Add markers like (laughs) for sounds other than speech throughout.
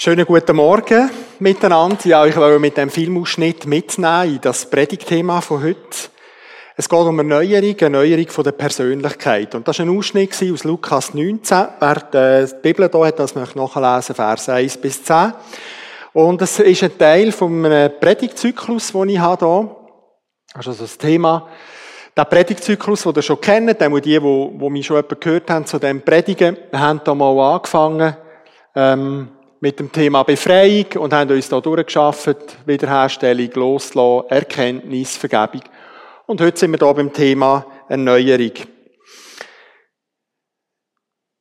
Schönen guten Morgen miteinander. Ja, ich will mit dem Filmausschnitt mitnehmen in das Predigtthema von heute. Es geht um eine Neuerung, eine Neuerung von der Persönlichkeit. Und das war ein Ausschnitt aus Lukas 19. Wer die Bibel hier hat, das möchte nachlesen, Vers 1 bis 10. Und es ist ein Teil vom Predigtzyklus, den ich habe hier. Also das Thema, der Predigtzyklus, den ihr schon kennt, die, die, die mich schon gehört haben zu dem Predigen, haben da mal angefangen, ähm, mit dem Thema Befreiung und haben uns da durchgeschafft, Wiederherstellung, Loslassen, Erkenntnis, Vergebung. Und heute sind wir da beim Thema Erneuerung.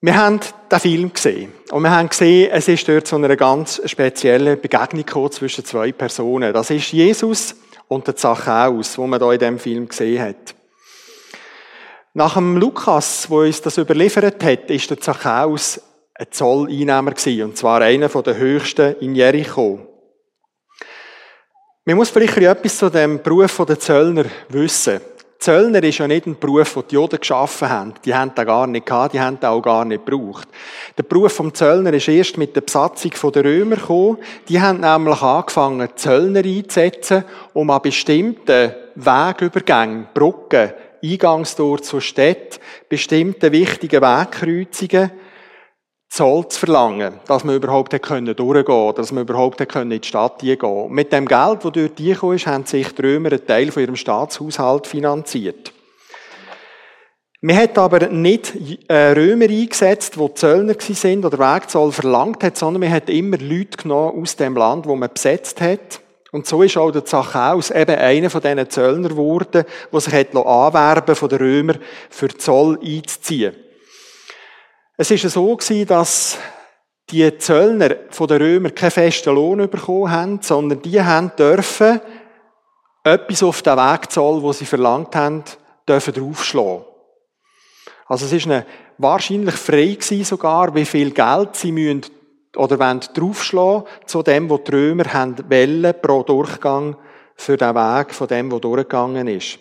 Wir haben den Film gesehen. Und wir haben gesehen, es ist dort so eine ganz spezielle Begegnung zwischen zwei Personen. Das ist Jesus und der Zachäus, wo man da in dem Film gesehen hat. Nach dem Lukas, wo uns das überliefert hat, ist der Zachäus ein Zolleinnehmer gewesen, und zwar einer der höchsten in Jericho. Man muss vielleicht etwas zu dem Beruf der Zöllner wissen. Zöllner ist ja nicht ein Beruf, den die Juden geschaffen haben. Die haben den gar nicht gehabt, die haben den auch gar nicht gebraucht. Der Beruf vom Zöllner ist erst mit der Besatzung der Römer gekommen. Die haben nämlich angefangen, Zöllner einzusetzen, um an bestimmten Wegübergängen, Brücken, Eingangstor zur Stadt, bestimmte wichtige Wegkreuzungen, Zoll zu verlangen, dass man überhaupt durchgehen konnte, dass man überhaupt in die Stadt gehen konnte. Mit dem Geld, das dort gekommen ist, haben sich die Römer einen Teil von ihrem Staatshaushalt finanziert. Man hat aber nicht äh, Römer eingesetzt, die Zöllner sind oder Wegzoll verlangt hat, sondern man hat immer Leute genommen aus dem Land, wo man besetzt hat. Und so ist auch der Zachäus eben einer von diesen Zöllner geworden, der sich hat anwerben von den Römern für Zoll einzuziehen. Es ist so gewesen, dass die Zöllner von den Römern keinen festen Lohn bekommen haben, sondern die dürfen etwas auf den Wegzoll, wo sie verlangt haben, dürfen draufschlagen. Also es ist eine wahrscheinlich frei sogar, wie viel Geld sie müssen oder wollen draufschlagen zu dem, was die Römer haben wollen, pro Durchgang für den Weg von dem, der durchgegangen ist.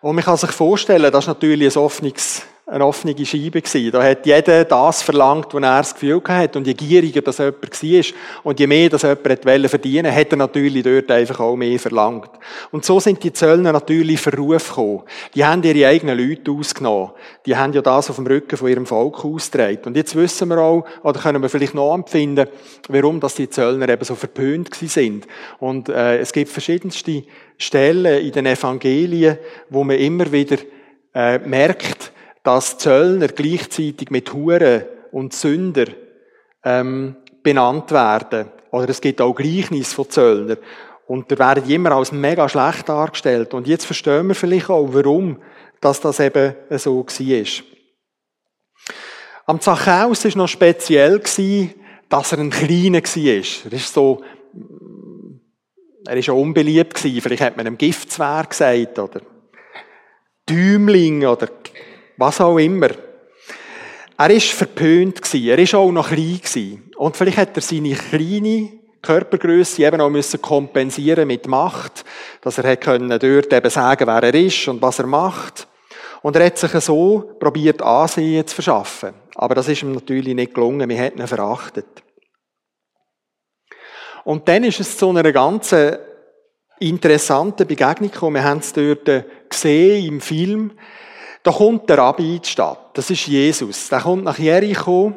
Und man kann sich vorstellen, das ist natürlich ein offenes eine offene Scheibe gewesen. Da hat jeder das verlangt, was er das Gefühl hatte. Und je gieriger das jemand war und je mehr das jemand wollte verdienen, hat er natürlich dort einfach auch mehr verlangt. Und so sind die Zöllner natürlich verruf gekommen. Die haben ihre eigenen Leute ausgenommen. Die haben ja das auf dem Rücken von ihrem Volk ausgetragen. Und jetzt wissen wir auch, oder können wir vielleicht noch empfinden, warum dass die Zöllner eben so verpönt sind. Und äh, es gibt verschiedenste Stellen in den Evangelien, wo man immer wieder äh, merkt, dass Zöllner gleichzeitig mit Huren und Sünder ähm, benannt werden. Oder es gibt auch Gleichnis von Zöllner. Und da werden immer als mega schlecht dargestellt. Und jetzt verstehen wir vielleicht auch, warum dass das eben so war. Am Zachäus war noch speziell, dass er ein Kleiner war. Er ist so, er ist auch unbeliebt Vielleicht hat man ihm Giftzwer gesagt, oder Däumling, oder was auch immer. Er war verpönt er war auch noch klein Und vielleicht hat er seine kleine Körpergröße eben auch müssen kompensieren mit Macht, dass er dort eben sagen, wer er ist und was er macht. Und er hat sich so probiert, Ansehen zu verschaffen. Aber das ist ihm natürlich nicht gelungen. Wir hätten ihn verachtet. Und dann ist es zu einer ganz interessanten Begegnung gekommen. Wir haben es dort gesehen im Film. Da kommt der Rabbi in die Stadt. Das ist Jesus. Der kommt nach Jericho.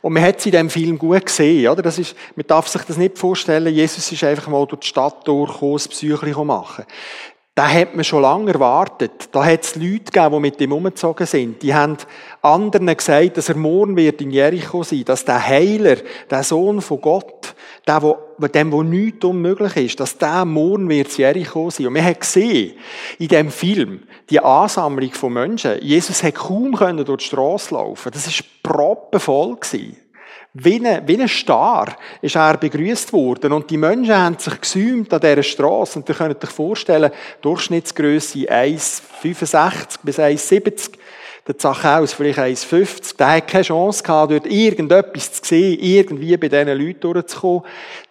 Und man hat es in diesem Film gut gesehen, oder? Das ist, man darf sich das nicht vorstellen. Jesus ist einfach mal durch die Stadt durchgekommen, das Psyche machen. Da hat man schon lange erwartet. Da hat es Leute gegeben, die mit ihm umgezogen sind. Die haben anderen gesagt, dass er morgen wird in Jericho sein, dass der Heiler, der Sohn von Gott, der, wo, dem, wo nichts unmöglich ist, dass der morgen wird Jericho sein. Und wir haben gesehen, in dem Film, die Ansammlung von Menschen, Jesus hat kaum können durch die Straße laufen. Das ist proppenvoll gewesen. Wie ein, wie ein Star ist er begrüßt worden. Und die Menschen haben sich gesäumt an dieser Straße. Und ihr könnt euch vorstellen, Durchschnittsgröße 1,65 bis 1,70. Der Zachäus vielleicht 1,50. Der hat keine Chance gehabt, dort irgendetwas zu sehen, irgendwie bei diesen Leuten durchzukommen.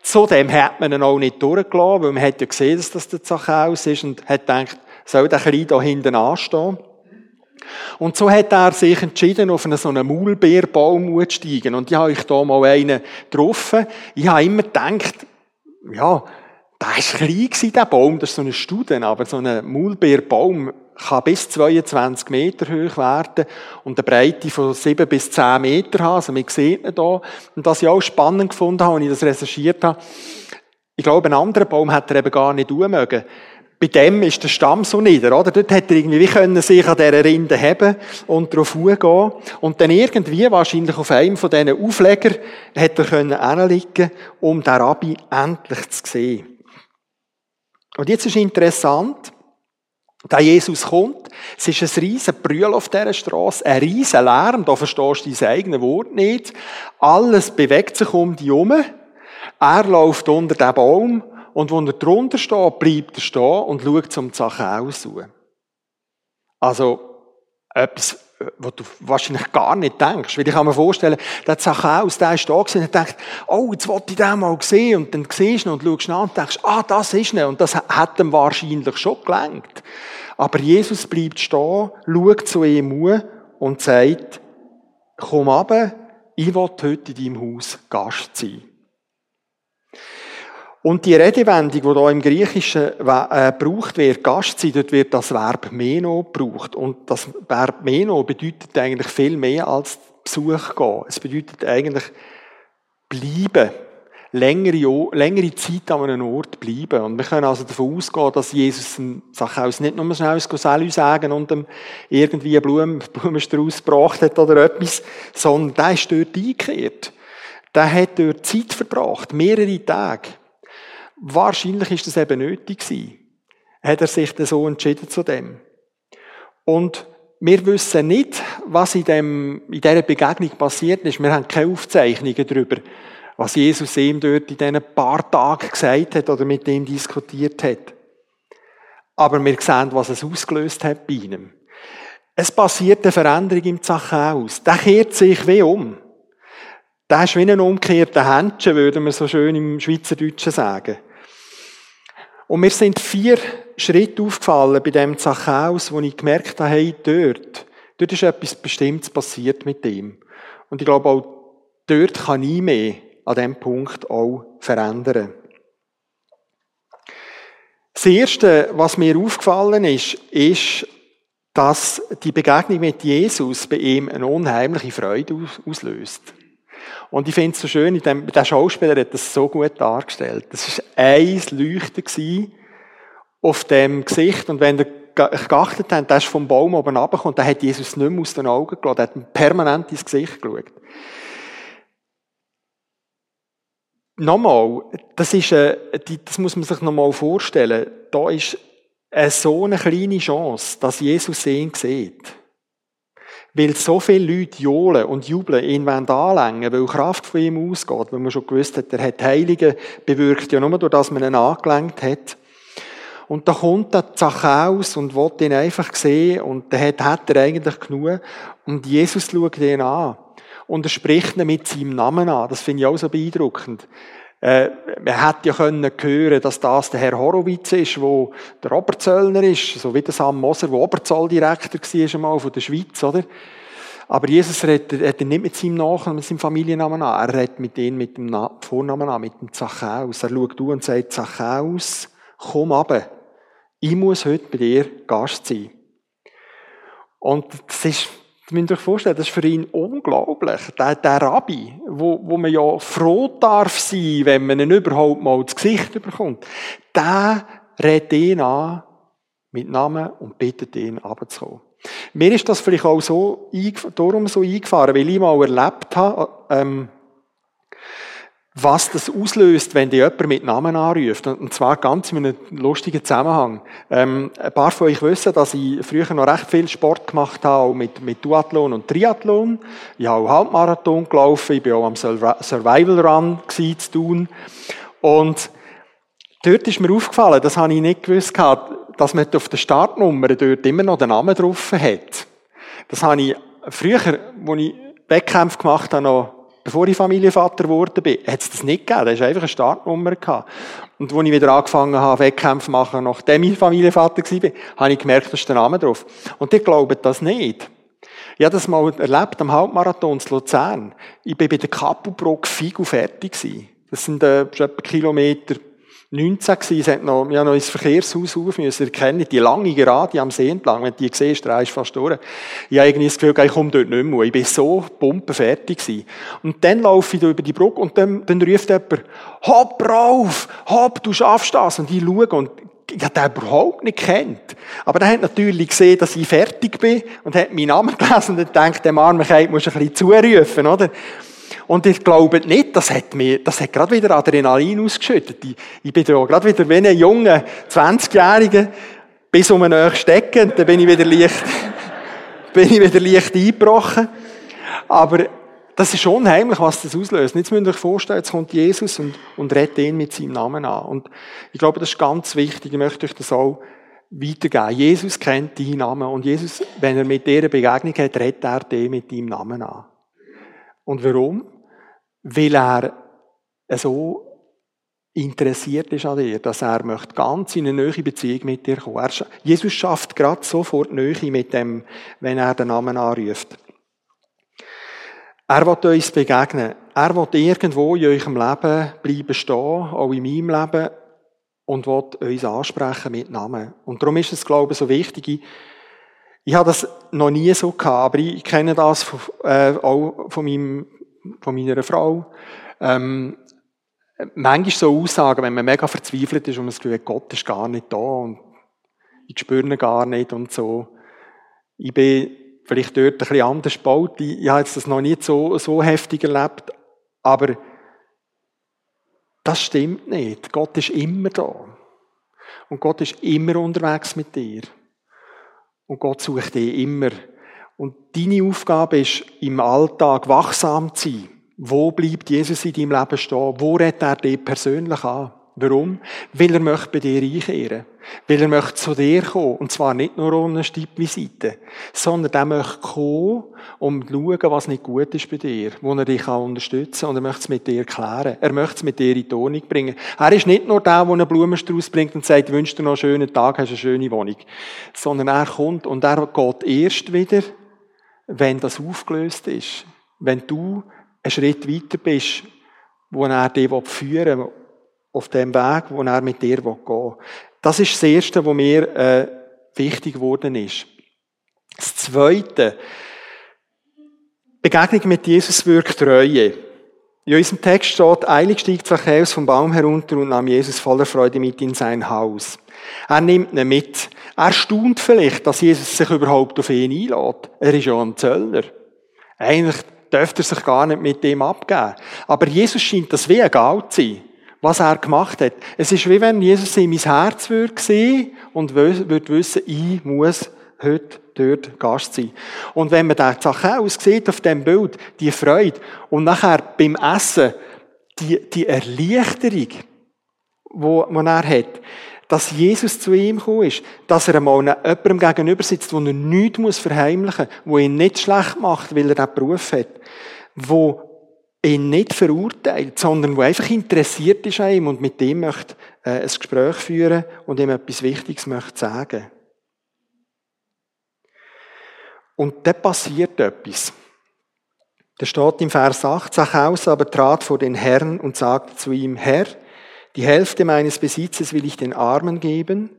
Zudem hat man ihn auch nicht durchgelassen, weil man hat ja gesehen, dass das der Zachäus ist und hat gedacht, soll der Kleine da hinten anstehen? Und so hat er sich entschieden, auf einen so einen Maulbeerbaum zu steigen. Und ich habe euch da mal einen getroffen. Ich habe immer gedacht, ja, der war klein, der Baum, das ist so ein Studen, aber so ein Maulbeerbaum kann bis 22 Meter hoch werden und eine Breite von 7 bis 10 Meter haben. Also man sieht ihn hier. Und was ich auch spannend gefunden habe, als ich das recherchiert habe, ich glaube, einen anderen Baum hätte er eben gar nicht tun mögen. Bei dem ist der Stamm so nieder, oder? Dort hätte er irgendwie wie können sich an dieser Rinde haben und drauf gehen. Und dann irgendwie, wahrscheinlich auf einem von diesen Aufleger, hätte er können hinliegen, um den Rabbi endlich zu sehen. Und jetzt ist interessant, da Jesus kommt, es ist ein riesen Brühl auf dieser Straße, ein riesen Lärm, da verstehst du dein eigenes Wort nicht. Alles bewegt sich um die herum. Er läuft unter den Baum und wo er drunter steht, bleibt er stehen und schaut zum Zachäus zu. Also, etwas, was du wahrscheinlich gar nicht denkst. Weil ich kann mir vorstellen, der Zachäus, der ist da gewesen und denkt, oh, jetzt wollte ich den mal sehen. Und dann siehst du ihn und schaust an und denkst, ah, das ist er. Und das hat ihm wahrscheinlich schon gelenkt. Aber Jesus bleibt stehen, schaut zu ihm und sagt, komm runter, ich will heute in deinem Haus Gast sein. Und die Redewendung, die hier im Griechischen äh, gebraucht wird, Gast sein, dort wird das Verb Meno gebraucht. Und das Verb Meno bedeutet eigentlich viel mehr als Besuch gehen. Es bedeutet eigentlich bleiben. Längere, längere Zeit an einem Ort bleiben. Und wir können also davon ausgehen, dass Jesus Sachaus nicht nur schnell Salü sagen und ihm irgendwie einen Blumen, (laughs) Blumenstrauß gebracht hat oder etwas, sondern der ist dort eingekehrt. Der hat dort Zeit verbracht, mehrere Tage. Wahrscheinlich ist das eben nötig gewesen. Hat er sich so entschieden zu dem. Und wir wissen nicht, was in, dem, in dieser Begegnung passiert ist. Wir haben keine Aufzeichnungen darüber, was Jesus ihm dort in diesen paar Tagen gesagt hat oder mit ihm diskutiert hat. Aber wir sehen, was es ausgelöst hat bei ihm. Es passiert eine Veränderung im Zachäus. Der kehrt sich wie um. Der ist wie ein umgekehrter Händchen, würde man so schön im Schweizerdeutschen sagen. Und mir sind vier Schritte aufgefallen bei dem Zachäus, wo ich gemerkt habe, hey, dort, dort ist etwas Bestimmtes passiert mit ihm. Und ich glaube, auch dort kann ich mehr an diesem Punkt auch verändern. Das Erste, was mir aufgefallen ist, ist, dass die Begegnung mit Jesus bei ihm eine unheimliche Freude auslöst. Und ich finde es so schön, der Schauspieler hat das so gut dargestellt. Das war ein Leuchten auf dem Gesicht. Und wenn ihr geachtet habt, der ist vom Baum oben runtergekommen, dann hat Jesus nicht mehr aus den Augen gelassen, er hat permanent ins Gesicht geschaut. Nochmal, das ist, äh, das muss man sich nochmal vorstellen. Da ist so eine kleine Chance, dass Jesus ihn sieht. Weil so viele Leute johlen und jubeln, ihn anlängen weil Kraft von ihm ausgeht, weil man schon gewusst hat, er hat Heilige bewirkt, ja nur durch das man ihn angelenkt hat. Und da kommt der Zachäus und will ihn einfach sehen und der hat, hat er eigentlich genug. Und Jesus schaut ihn an. Und er spricht ihn mit seinem Namen an. Das finde ich auch so beeindruckend. Äh, man hätte ja können hören, dass das der Herr Horowitz ist, wo der Oberzöllner ist, so wie der Sam Moser, der Oberzolldirektor war einmal von der Schweiz, oder? Aber Jesus redet, redet nicht mit seinem Nachnamen, mit seinem Familiennamen an. Er redet mit ihm mit dem Vornamen an, mit dem Zachäus. Er schaut du und sagt, Zachäus, komm ab. Ich muss heute bei dir Gast sein. Und das ist das müsst ihr euch vorstellen, das ist für ihn unglaublich. Der, der Rabbi, wo, wo man ja froh darf sein, wenn man ihn überhaupt mal ins Gesicht bekommt, der redet ihn an mit Namen und bittet ihn abzukommen. Mir ist das vielleicht auch so, darum so eingefahren, weil ich mal erlebt habe, ähm, was das auslöst, wenn die jemand mit Namen anruft. Und zwar ganz in einem lustigen Zusammenhang. Ähm, ein paar von euch wissen, dass ich früher noch recht viel Sport gemacht habe, mit, mit Duathlon und Triathlon. Ich habe auch Halbmarathon gelaufen, ich war auch am Survival Run zu tun. Und dort ist mir aufgefallen, das habe ich nicht gewusst, dass man auf der Startnummer dort immer noch den Namen drauf hat. Das habe ich früher, als ich Wettkämpfe gemacht habe, noch bevor ich Familienvater geworden bin, hat es das nicht gegeben. Da ist einfach eine Startnummer gehabt. Und als ich wieder angefangen habe, Wettkämpfe zu machen, nachdem ich Familienvater war, habe ich gemerkt, da ist der Name drauf. Und die glauben das nicht. Ich habe das mal erlebt am Hauptmarathon in Luzern. Ich bin bei der Kappelbrock Figu fertig. Das sind äh, etwa Kilometer 19 gewesen. Es hat noch, ja, noch ins Verkehrshaus auf müssen. Ihr kennt die lange Gerade am See entlang. Wenn du die siehst, drehst du fast durch. Ich habe irgendwie das Gefühl, ich komme dort nicht mehr. Ich bin so pumpenfertig gewesen. Und dann laufe ich da über die Brücke und dann, dann ruft jemand, hopp rauf, hopp, du schaffst das. Und ich schaue und ich habe den überhaupt nicht kennt. Aber er hat natürlich gesehen, dass ich fertig bin und hat meinen Namen gelesen und denkt, dem armen Kind muss ein bisschen zurufen, oder? Und ich glaube nicht, das hat mir, das hat gerade wieder Adrenalin ausgeschüttet. Ich, ich bin da gerade wieder wie ein junger 20-Jähriger bis um einen stecken, dann bin ich wieder leicht, (laughs) bin ich wieder leicht eingebrochen. Aber das ist unheimlich, was das auslöst. Jetzt müsst ihr euch vorstellen, jetzt kommt Jesus und, und redet ihn mit seinem Namen an. Und ich glaube, das ist ganz wichtig. Ich möchte euch das auch weitergeben. Jesus kennt deinen Namen. Und Jesus, wenn er mit dir eine Begegnung hat, redet er den mit deinem Namen an. Und warum? Weil er so interessiert ist an dir, dass er möchte ganz in eine neue Beziehung mit dir kommen. Er, Jesus schafft gerade sofort Nähe mit dem, wenn er den Namen anruft. Er will uns begegnen. Er will irgendwo in eurem Leben bleiben stehen, auch in meinem Leben, und will uns ansprechen mit Namen. Und darum ist es, glaube ich, so wichtig. Ich, habe das noch nie so gehabt, aber ich kenne das äh, auch von meinem von meiner Frau. Ähm, manchmal so Aussagen, wenn man mega verzweifelt ist und man das Gefühl hat, Gott ist gar nicht da und ich spüre ihn gar nicht und so. Ich bin vielleicht dort ein bisschen anders gebaut. Ich, habe jetzt das noch nicht so, so heftig erlebt, aber das stimmt nicht. Gott ist immer da. Und Gott ist immer unterwegs mit dir. Und Gott sucht dich immer. Und deine Aufgabe ist, im Alltag wachsam zu sein. Wo bleibt Jesus in deinem Leben stehen? Wo redet er dich persönlich an? Warum? Weil er möchte bei dir einkehren. Weil er möchte zu dir kommen. Und zwar nicht nur ohne Stippvisite, sondern er möchte kommen, um zu schauen, was nicht gut ist bei dir, wo er dich unterstützen kann. Und er möchte es mit dir klären. Er möchte es mit dir in die Tonung bringen. Er ist nicht nur der, der einen Blumenstrauß bringt und sagt, wünsch dir noch einen schönen Tag, hast eine schöne Wohnung. Sondern er kommt und er geht erst wieder, wenn das aufgelöst ist. Wenn du einen Schritt weiter bist, wo er dich führen will, auf dem Weg, wo er mit dir gehen will. Das ist das Erste, was mir äh, wichtig geworden ist. Das Zweite, Begegnung mit Jesus wirkt Treue. In unserem Text steht, eilig stieg Zachäus vom Baum herunter und nahm Jesus voller Freude mit in sein Haus. Er nimmt ihn mit. Er staunt vielleicht, dass Jesus sich überhaupt auf ihn einlädt. Er ist ja ein Zöllner. Eigentlich dürfte er sich gar nicht mit dem abgeben. Aber Jesus scheint das wie egal zu sein, was er gemacht hat. Es ist wie wenn Jesus in mein Herz würde sehen und würde wissen, ich muss heute dort Gast sein. Und wenn man den Zachäus sieht auf dem Bild, die Freude und nachher beim Essen die, die Erleichterung, wo, wo er hat, dass Jesus zu ihm gekommen ist, dass er einmal jemandem gegenüber sitzt, wo er nichts verheimlichen muss, wo ihn nicht schlecht macht, weil er diesen Beruf hat, wo ihn nicht verurteilt, sondern wo einfach interessiert ist an ihm und mit ihm möchte äh, ein Gespräch führen und ihm etwas Wichtiges möchte sagen. Und dann passiert etwas. Da steht im Vers 8, Zachäus aber trat vor den Herrn und sagte zu ihm, Herr, die Hälfte meines Besitzes will ich den Armen geben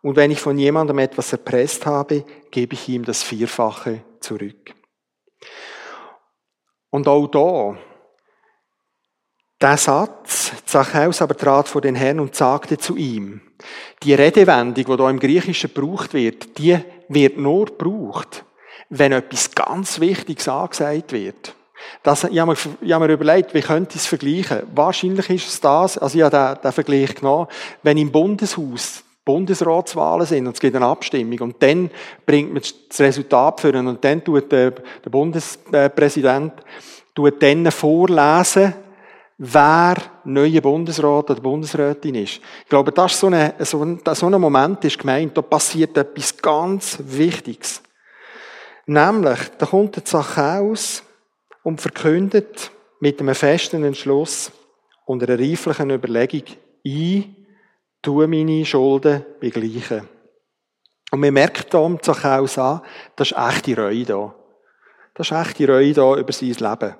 und wenn ich von jemandem etwas erpresst habe, gebe ich ihm das Vierfache zurück. Und auch da, der Satz, Zachäus aber trat vor den Herrn und sagte zu ihm, die Redewendung, die da im Griechischen gebraucht wird, die wird nur gebraucht, wenn etwas ganz Wichtiges angesagt wird. Das, ich, habe mir, ich habe mir überlegt, wie könnte ich es vergleichen? Wahrscheinlich ist es das, also ich habe den, den Vergleich genommen, wenn im Bundeshaus Bundesratswahlen sind und es gibt eine Abstimmung und dann bringt man das Resultat für ihn und dann tut der, der Bundespräsident tut dann vorlesen, wer neuer Bundesrat oder Bundesrätin ist. Ich glaube, das ist so, eine, so, ein, so ein Moment ist gemeint, da passiert etwas ganz Wichtiges. Nämlich, da kommt der Zachäus und verkündet mit einem festen Entschluss und einer reiflichen Überlegung ein, tue meine Schulden begleichen. Und man merkt da um Zachäus an, da ist echte Reue da. Das ist echte Reue da über sein Leben.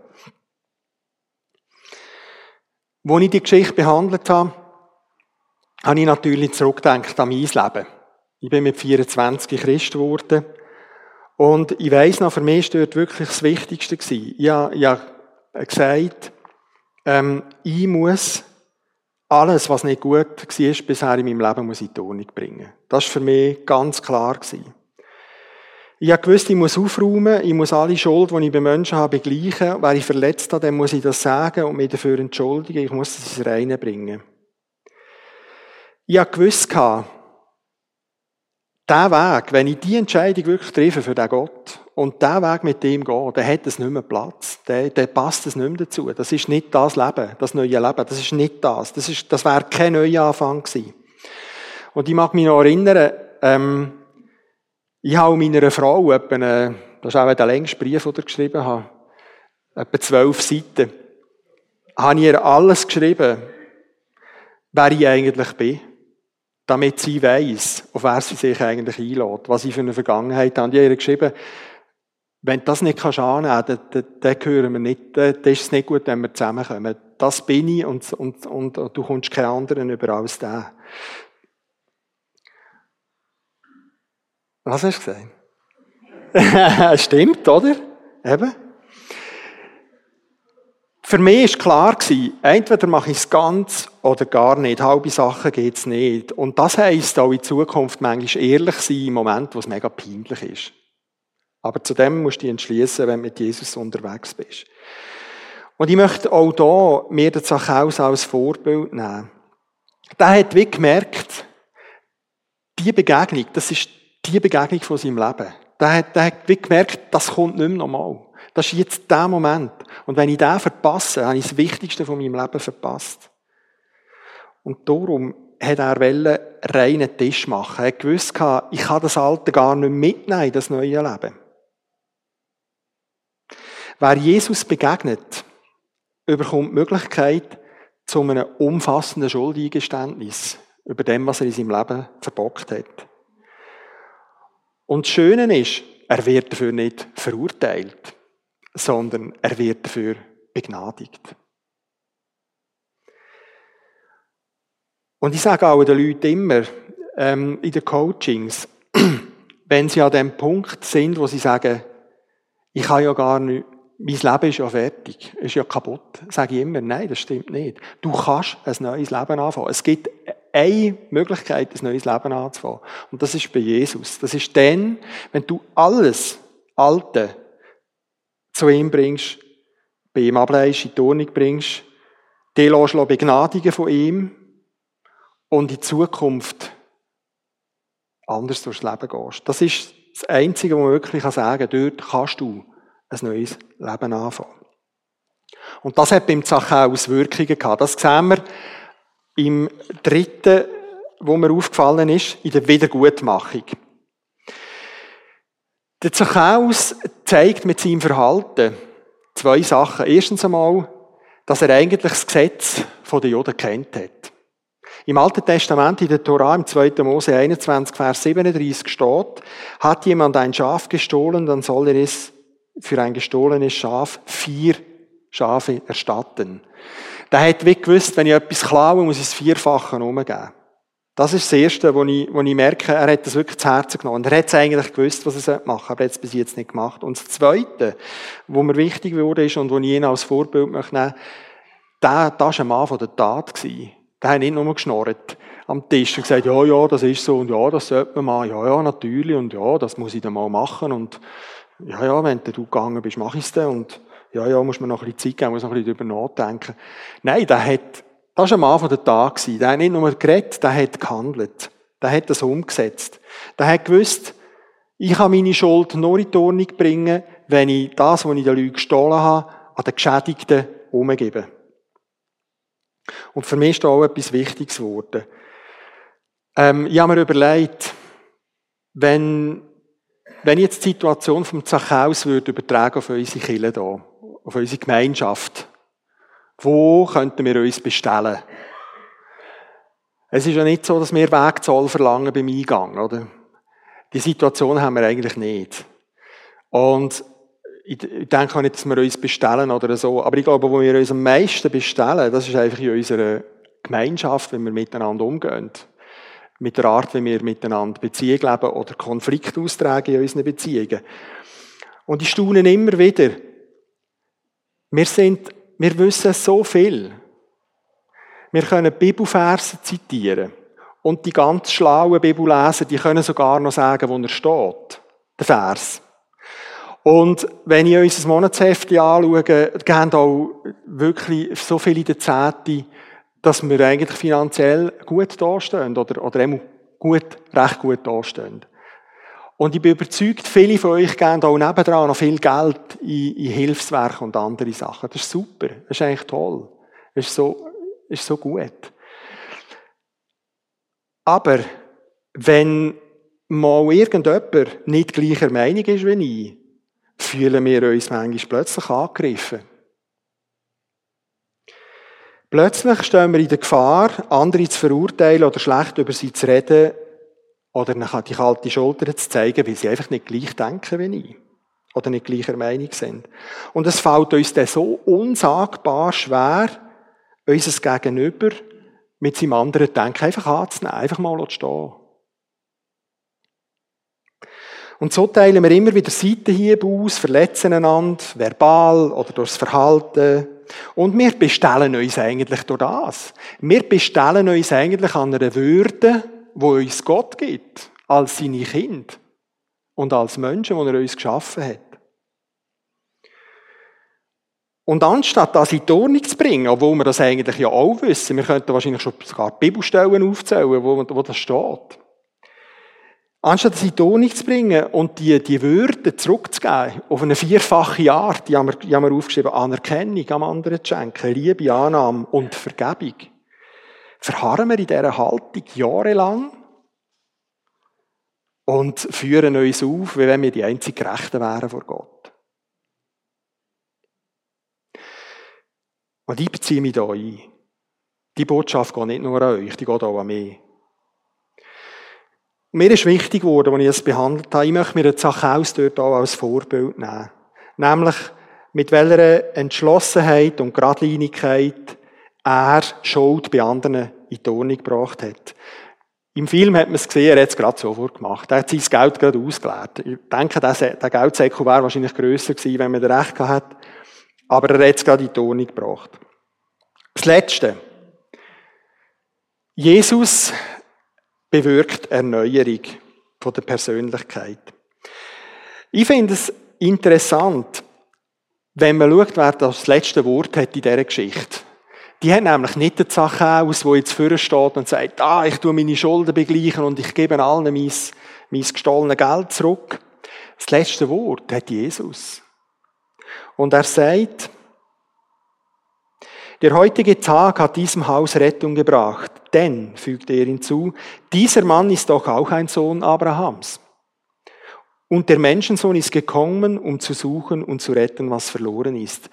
Als ich die Geschichte behandelt habe, habe ich natürlich zurückgedacht an mein Leben. Ich bin mit 24 Christ geworden. Und ich weiss noch, für mich war dort wirklich das Wichtigste. Ich habe, ich habe gesagt, ähm, ich muss alles, was nicht gut war bisher in meinem Leben, muss in die Ordnung bringen. Das war für mich ganz klar. Gewesen. Ich habe gewusst, ich muss aufräumen, ich muss alle Schuld, die ich bei Menschen habe, begleichen. Wer ich verletzt habe, dann muss ich das sagen und mich dafür entschuldigen. Ich muss das ins Reine bringen. Ich habe gewusst, dieser Weg, wenn ich die Entscheidung wirklich treffe für den Gott und diesen Weg mit ihm gehe, dann hat es nicht mehr Platz. Dann, dann passt es nicht mehr dazu. Das ist nicht das Leben, das neue Leben. Das ist nicht das. Das, ist, das wäre kein neuer Anfang gewesen. Und ich mag mich noch erinnern, ähm, ich habe meiner Frau etwa, eine, das ist auch der längste Brief, den ich geschrieben habe, etwa zwölf Seiten, habe ich ihr alles geschrieben, wer ich eigentlich bin, damit sie weiß, auf wer sie sich eigentlich einlädt, was ich für eine Vergangenheit habe. Ich habe ihr geschrieben, wenn du das nicht kannst annehmen kannst, dann, dann, dann hören wir nicht, dann, ist es nicht gut, wenn wir zusammenkommen. Das bin ich und, und, und, und du kommst keinen anderen über als den. Was hast du gesagt? (laughs) Stimmt, oder? Eben. Für mich war klar, entweder mache ich es ganz oder gar nicht. Halbe Sachen geht es nicht. Und das heisst auch in Zukunft manchmal ehrlich sein im Moment, wo es mega peinlich ist. Aber zu dem musst du dich entschließen, wenn du mit Jesus unterwegs bist. Und ich möchte auch hier mir den Zachäus als Vorbild nehmen. Der hat wie gemerkt, die Begegnung, das ist die Begegnung von seinem Leben. Der hat, der hat wie gemerkt, das kommt nicht mehr normal. Das ist jetzt der Moment. Und wenn ich den verpasse, habe ich das Wichtigste von meinem Leben verpasst. Und darum hat er einen reinen Tisch machen. Er gewusst, ich kann das Alte gar nicht mitnehmen, das neue Leben. Wer Jesus begegnet, überkommt die Möglichkeit zu einem umfassenden Schuldeingeständnis über dem, was er in seinem Leben verbockt hat. Und das Schöne ist, er wird dafür nicht verurteilt, sondern er wird dafür begnadigt. Und ich sage auch den Leuten immer, ähm, in den Coachings, (clears throat) wenn sie an dem Punkt sind, wo sie sagen, ich kann ja gar nicht, mein Leben ist ja fertig, ist ja kaputt, sage ich immer, nein, das stimmt nicht. Du kannst ein neues Leben anfangen. Es gibt eine Möglichkeit, ein neues Leben anzufangen. Und das ist bei Jesus. Das ist dann, wenn du alles Alte zu ihm bringst, bei ihm ableist, in die Ordnung bringst, die lässt begnadigen von ihm und in Zukunft anders durchs Leben gehst. Das ist das Einzige, was man wirklich sagen kann. Dort kannst du ein neues Leben anfangen. Und das hat beim Zachäus Wirkungen gehabt. Das sehen wir im dritten, wo mir aufgefallen ist, in der Wiedergutmachung. Der Zachäus zeigt mit seinem Verhalten zwei Sachen. Erstens einmal, dass er eigentlich das Gesetz der Juden kennt hat. Im Alten Testament, in der Torah, im 2. Mose 21, Vers 37 steht, hat jemand ein Schaf gestohlen, dann soll er es für ein gestohlenes Schaf vier Schafe erstatten. Der hat wie gewusst, wenn ich etwas klaue, muss ich es vierfachen umgeben. Das ist das Erste, wo ich, wo ich merke, er hat das wirklich zu Herzen genommen. Er hat es eigentlich gewusst, was er machen aber er hat es bis jetzt nicht gemacht. Und das Zweite, wo mir wichtig wurde, ist, und wo ich ihn als Vorbild möchte nehmen, der, das war ein Mann von der Tat. Der hat nicht nur geschnorrt am Tisch und gesagt, ja, ja, das ist so, und ja, das sollte man mal, ja, ja, natürlich, und ja, das muss ich dann mal machen, und ja, ja, wenn du gegangen bist, mach ich es dann, und ja, ja, muss man noch ein bisschen Zeit geben, muss noch ein bisschen darüber nachdenken. Nein, der hat, das war am Anfang der Tag, der hat nicht nur geredet, der hat gehandelt. Der hat das umgesetzt. Der hat gewusst, ich kann meine Schuld nur in die Ordnung bringen, wenn ich das, was ich den Leuten gestohlen habe, an den Geschädigten umgebe. Und für mich ist da auch etwas Wichtiges geworden. Ähm, ich habe mir überlegt, wenn, wenn ich jetzt die Situation vom Zachäus würde übertragen auf unsere Kirche hier, auf unsere Gemeinschaft, Wo könnten wir uns bestellen? Es ist ja nicht so, dass wir Wegzoll verlangen beim Eingang, oder? Die Situation haben wir eigentlich nicht. Und ich denke auch nicht, dass wir uns bestellen oder so. Aber ich glaube, wo wir uns am meisten bestellen, das ist einfach in unserer Gemeinschaft, wenn wir miteinander umgehen. Mit der Art, wie wir miteinander Beziehungen leben oder Konflikte austragen in unseren Beziehungen. Und ich staune immer wieder. Wir sind, wir wissen so viel. Wir können Bibelverse zitieren. Und die ganz schlauen Bibelleser, die können sogar noch sagen, wo er steht. Der Vers. Und wenn ich unser Monatsheft anschaue, gehen auch wirklich so viele der Zehnte, dass wir eigentlich finanziell gut dastehen oder, oder gut, recht gut dastehen. Und ich bin überzeugt, viele von euch geben auch nebendran noch viel Geld in, in Hilfswerke und andere Sachen. Das ist super. Das ist eigentlich toll. Das ist so, ist so gut. Aber wenn mal irgendjemand nicht gleicher Meinung ist wie ich, fühlen wir uns manchmal plötzlich angegriffen. Plötzlich stehen wir in der Gefahr, andere zu verurteilen oder schlecht über sie zu reden oder die kalte Schulter zu zeigen, weil sie einfach nicht gleich denken wie ich oder nicht gleicher Meinung sind. Und es fällt uns dann so unsagbar schwer, unser Gegenüber mit seinem anderen Denken einfach anzunehmen, einfach mal zu stehen. Und so teilen wir immer wieder Seitenhiebe aus, verletzen einander, verbal oder durchs Verhalten. Und wir bestellen uns eigentlich durch das. Wir bestellen uns eigentlich an einer Würde, wo uns Gott gibt, als seine Kind und als Menschen, die er uns geschaffen hat. Und anstatt das in die zu bringen, obwohl wir das eigentlich ja auch wissen, wir könnten wahrscheinlich schon sogar Bibelstellen aufzählen, wo, wo das steht. Anstatt das in die zu bringen und die, die Würde zurückzugeben, auf eine vierfache Art, die haben, wir, die haben wir aufgeschrieben, Anerkennung am anderen zu schenken, Liebe, Annahme und Vergebung, verharren wir in dieser Haltung jahrelang und führen uns auf, wie wenn wir die einzig Gerechten wären vor Gott. Und ich beziehe mich da ein. Die Botschaft geht nicht nur an euch, die geht auch an mich. Mir ist wichtig geworden, als ich es behandelt habe, ich möchte mir die Zachäus dort auch als Vorbild nehmen. Nämlich, mit welcher Entschlossenheit und Gradlinigkeit er Schuld bei anderen in die Ordnung gebracht hat. Im Film hat man es gesehen, er hat es gerade sofort gemacht. Er hat sein Geld gerade ausgeleert. Ich denke, der Geldsäckel wäre wahrscheinlich grösser gewesen, wenn man recht gehabt hat. Aber er hat es gerade in die Ordnung gebracht. Das Letzte. Jesus bewirkt Erneuerung von der Persönlichkeit. Ich finde es interessant, wenn man schaut, wer das letzte Wort hat in dieser Geschichte. Die hat nämlich nicht die Sache aus, wo jetzt vorne steht und sagt, ah, ich tue meine Schulden begleichen und ich gebe allen mein, mein gestohlenes Geld zurück. Das letzte Wort hat Jesus. Und er sagt, der heutige Tag hat diesem Haus Rettung gebracht, denn, fügt er hinzu, dieser Mann ist doch auch ein Sohn Abrahams. Und der Menschensohn ist gekommen, um zu suchen und zu retten, was verloren ist.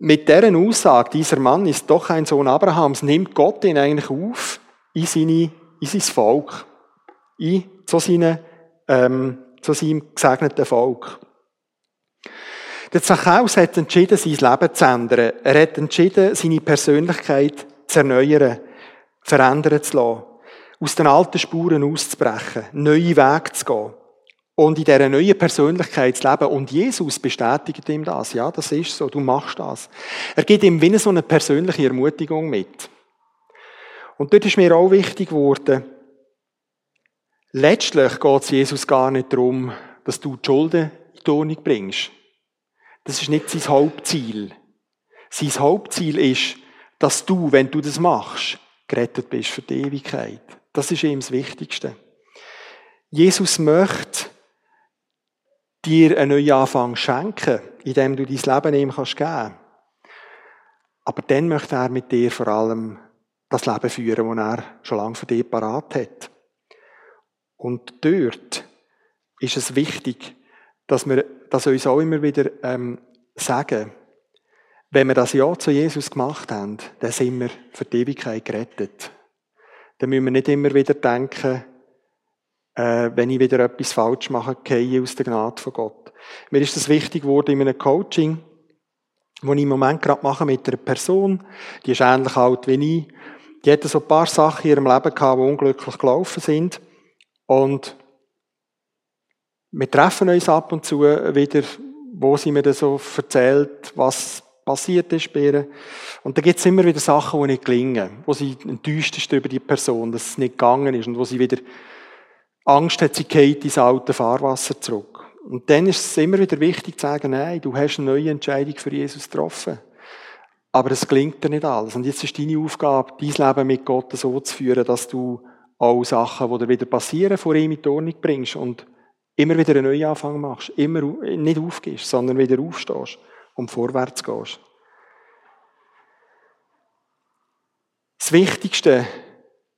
Mit deren Aussage, dieser Mann ist doch ein Sohn Abrahams, nimmt Gott ihn eigentlich auf in, seine, in sein Volk, in, zu, seine, ähm, zu seinem gesegneten Volk. Der Zachäus hat entschieden, sein Leben zu ändern. Er hat entschieden, seine Persönlichkeit zu erneuern, verändern zu lassen, aus den alten Spuren auszubrechen, neue Wege zu gehen und in dieser neuen Persönlichkeit zu leben. Und Jesus bestätigt ihm das. Ja, das ist so. Du machst das. Er gibt ihm wie so eine persönliche Ermutigung mit. Und dort ist mir auch wichtig geworden, letztlich geht es Jesus gar nicht darum, dass du die Schulden in die Ordnung bringst. Das ist nicht sein Hauptziel. Sein Hauptziel ist, dass du, wenn du das machst, gerettet bist für die Ewigkeit. Das ist ihm das Wichtigste. Jesus möchte dir einen neuen Anfang schenken, indem du dein Leben ihm kannst geben. Aber dann möchte er mit dir vor allem das Leben führen, das er schon lange für dich parat hat. Und dort ist es wichtig, dass wir, wir uns auch immer wieder ähm, sagen, Wenn wir das Ja zu Jesus gemacht haben, dann sind wir für die Ewigkeit gerettet. Dann müssen wir nicht immer wieder denken, äh, wenn ich wieder etwas falsch mache, gehe aus der Gnade von Gott. Mir ist das wichtig geworden in einem Coaching, das ich im Moment gerade mache mit einer Person, die ist ähnlich alt wie ich. Die hatte so ein paar Sachen in ihrem Leben gehabt, die unglücklich gelaufen sind. Und wir treffen uns ab und zu wieder, wo sie mir dann so erzählt, was passiert ist bei ihr. Und da gibt es immer wieder Sachen, die nicht gelingen, wo sie enttäuscht ist über die Person, dass es nicht gegangen ist und wo sie wieder Angst hat, sie ins alte Fahrwasser zurück. Und dann ist es immer wieder wichtig zu sagen, nein, du hast eine neue Entscheidung für Jesus getroffen. Aber es gelingt dir nicht alles. Und jetzt ist deine Aufgabe, dein Leben mit Gott so zu führen, dass du auch Sachen, die dir wieder passieren, vor ihm in die Ordnung bringst und immer wieder einen Neuanfang machst. Immer nicht aufgehst, sondern wieder aufstehst und vorwärts gehst. Das Wichtigste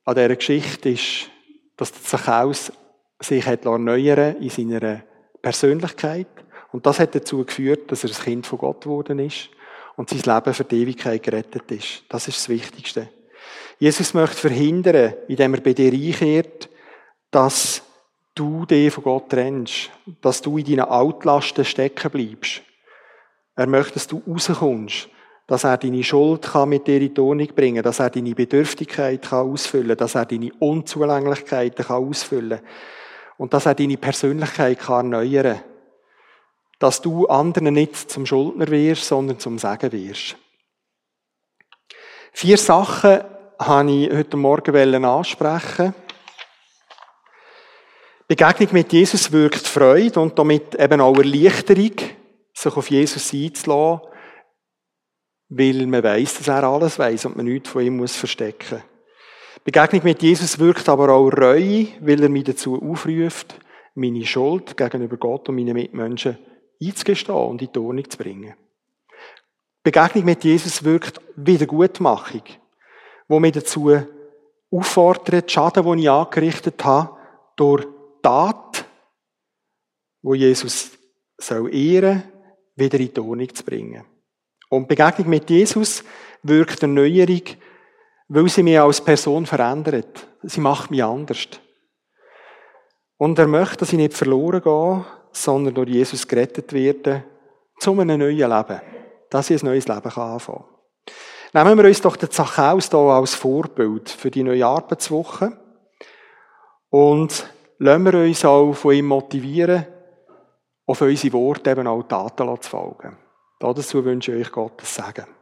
an dieser Geschichte ist, dass der Zachäus sich hat erneuern in seiner Persönlichkeit. Und das hat dazu geführt, dass er ein Kind von Gott geworden ist und sein Leben für die Ewigkeit gerettet ist. Das ist das Wichtigste. Jesus möchte verhindern, indem er bei dir einkehrt, dass du dich von Gott trennst, dass du in deinen Altlasten stecken bleibst. Er möchte, dass du rauskommst, dass er deine Schuld kann mit dir in die Ordnung bringen dass er deine Bedürftigkeit kann ausfüllen dass er deine Unzulänglichkeiten kann ausfüllen und dass er deine Persönlichkeit kann erneuern dass du anderen nicht zum Schuldner wirst, sondern zum Segen wirst. Vier Sachen habe ich heute Morgen ansprechen. Begegnung mit Jesus wirkt Freude und damit eben auch Erleichterung, sich auf Jesus einzulassen, weil man weiß, dass er alles weiß und man nichts von ihm muss verstecken. Begegnung mit Jesus wirkt aber auch Reue, weil er mich dazu aufruft, meine Schuld gegenüber Gott und meinen Mitmenschen einzugestehen und in die Ordnung zu bringen. Begegnung mit Jesus wirkt Wiedergutmachung, wo mich dazu auffordert, die Schaden, die ich angerichtet habe, durch Tat, wo Jesus soll ehren, wieder in die Ordnung zu bringen. Und Begegnung mit Jesus wirkt Erneuerung, weil sie mich als Person verändert. Sie macht mich anders. Und er möchte, dass ich nicht verloren gehe, sondern durch Jesus gerettet werde, zu einem neuen Leben. Dass ich ein neues Leben anfangen kann. Nehmen wir uns doch den Zachäus hier als Vorbild für die neue Arbeitswoche und lassen wir uns auch von ihm motivieren, auf unsere Worte eben auch Taten zu folgen. Dazu wünsche ich euch Gottes Segen.